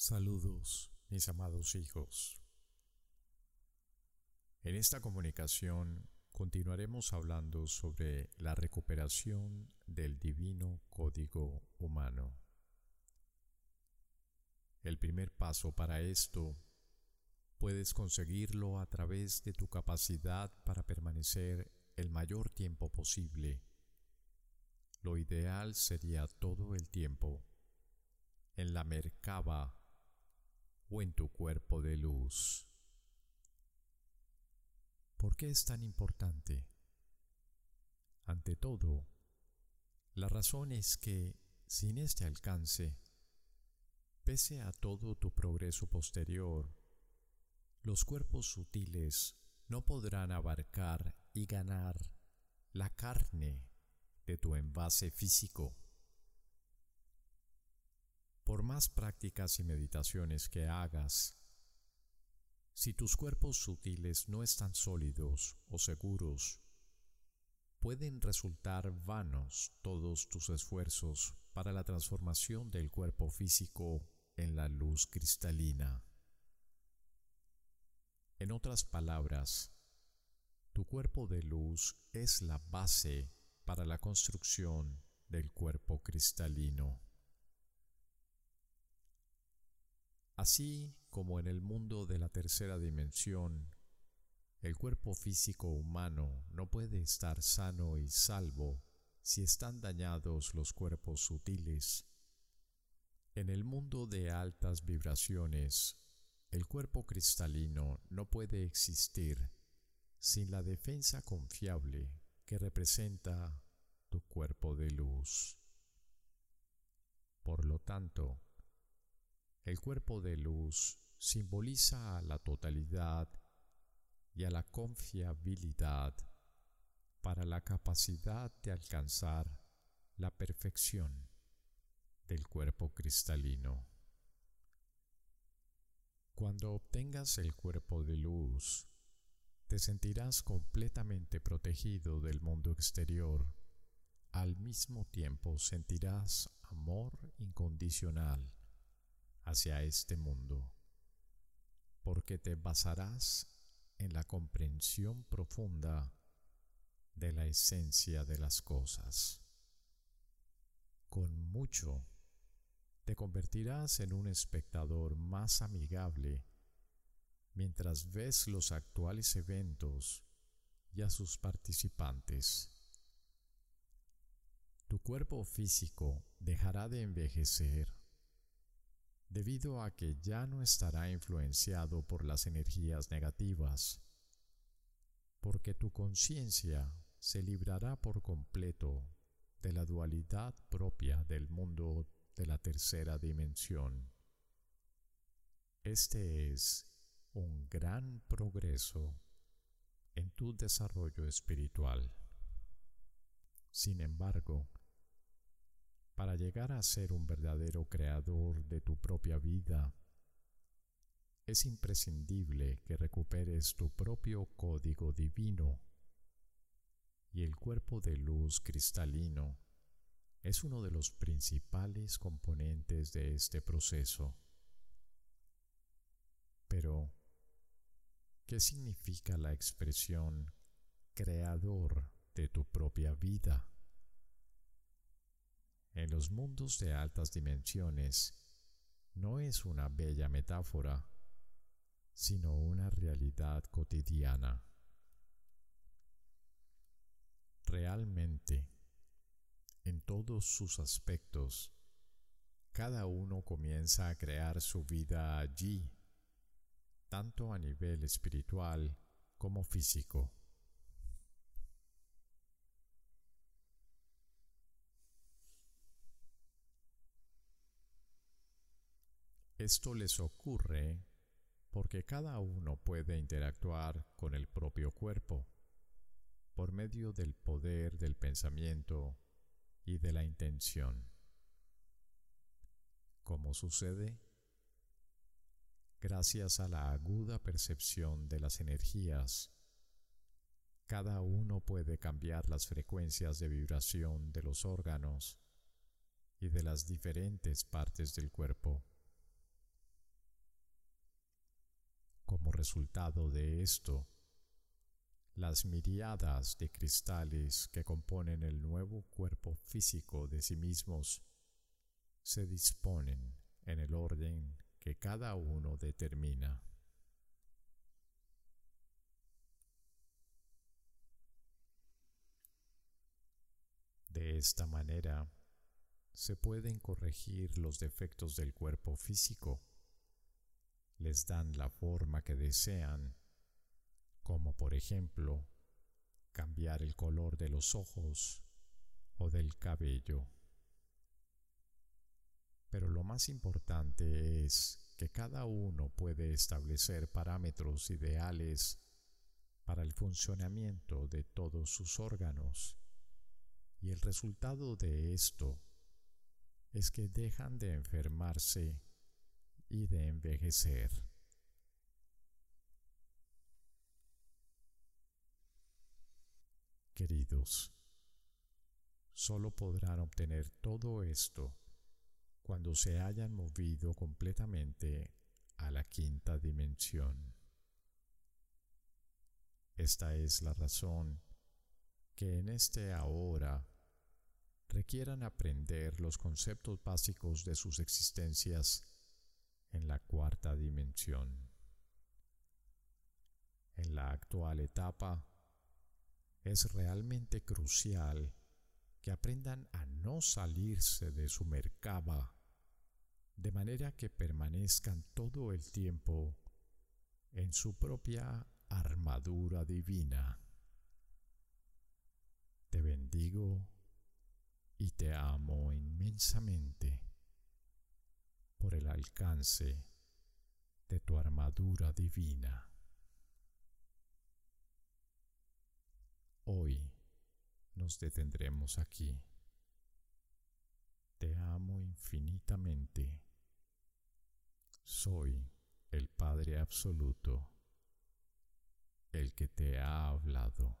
Saludos, mis amados hijos. En esta comunicación continuaremos hablando sobre la recuperación del divino código humano. El primer paso para esto puedes conseguirlo a través de tu capacidad para permanecer el mayor tiempo posible. Lo ideal sería todo el tiempo en la mercaba o en tu cuerpo de luz. ¿Por qué es tan importante? Ante todo, la razón es que sin este alcance, pese a todo tu progreso posterior, los cuerpos sutiles no podrán abarcar y ganar la carne de tu envase físico. Por más prácticas y meditaciones que hagas, si tus cuerpos sutiles no están sólidos o seguros, pueden resultar vanos todos tus esfuerzos para la transformación del cuerpo físico en la luz cristalina. En otras palabras, tu cuerpo de luz es la base para la construcción del cuerpo cristalino. Así como en el mundo de la tercera dimensión, el cuerpo físico humano no puede estar sano y salvo si están dañados los cuerpos sutiles. En el mundo de altas vibraciones, el cuerpo cristalino no puede existir sin la defensa confiable que representa tu cuerpo de luz. Por lo tanto, el cuerpo de luz simboliza a la totalidad y a la confiabilidad para la capacidad de alcanzar la perfección del cuerpo cristalino. Cuando obtengas el cuerpo de luz, te sentirás completamente protegido del mundo exterior. Al mismo tiempo sentirás amor incondicional hacia este mundo, porque te basarás en la comprensión profunda de la esencia de las cosas. Con mucho, te convertirás en un espectador más amigable mientras ves los actuales eventos y a sus participantes. Tu cuerpo físico dejará de envejecer debido a que ya no estará influenciado por las energías negativas, porque tu conciencia se librará por completo de la dualidad propia del mundo de la tercera dimensión. Este es un gran progreso en tu desarrollo espiritual. Sin embargo, para llegar a ser un verdadero creador de tu propia vida, es imprescindible que recuperes tu propio código divino y el cuerpo de luz cristalino es uno de los principales componentes de este proceso. Pero, ¿qué significa la expresión creador de tu propia vida? En los mundos de altas dimensiones no es una bella metáfora, sino una realidad cotidiana. Realmente, en todos sus aspectos, cada uno comienza a crear su vida allí, tanto a nivel espiritual como físico. Esto les ocurre porque cada uno puede interactuar con el propio cuerpo por medio del poder del pensamiento y de la intención. ¿Cómo sucede? Gracias a la aguda percepción de las energías, cada uno puede cambiar las frecuencias de vibración de los órganos y de las diferentes partes del cuerpo. Resultado de esto, las miriadas de cristales que componen el nuevo cuerpo físico de sí mismos se disponen en el orden que cada uno determina. De esta manera, se pueden corregir los defectos del cuerpo físico. Les dan la forma que desean, como por ejemplo cambiar el color de los ojos o del cabello. Pero lo más importante es que cada uno puede establecer parámetros ideales para el funcionamiento de todos sus órganos y el resultado de esto es que dejan de enfermarse y de envejecer. Queridos, solo podrán obtener todo esto cuando se hayan movido completamente a la quinta dimensión. Esta es la razón que en este ahora requieran aprender los conceptos básicos de sus existencias en la cuarta dimensión. En la actual etapa, es realmente crucial que aprendan a no salirse de su mercaba, de manera que permanezcan todo el tiempo en su propia armadura divina. Te bendigo y te amo inmensamente por el alcance de tu armadura divina. Hoy nos detendremos aquí. Te amo infinitamente. Soy el Padre Absoluto, el que te ha hablado.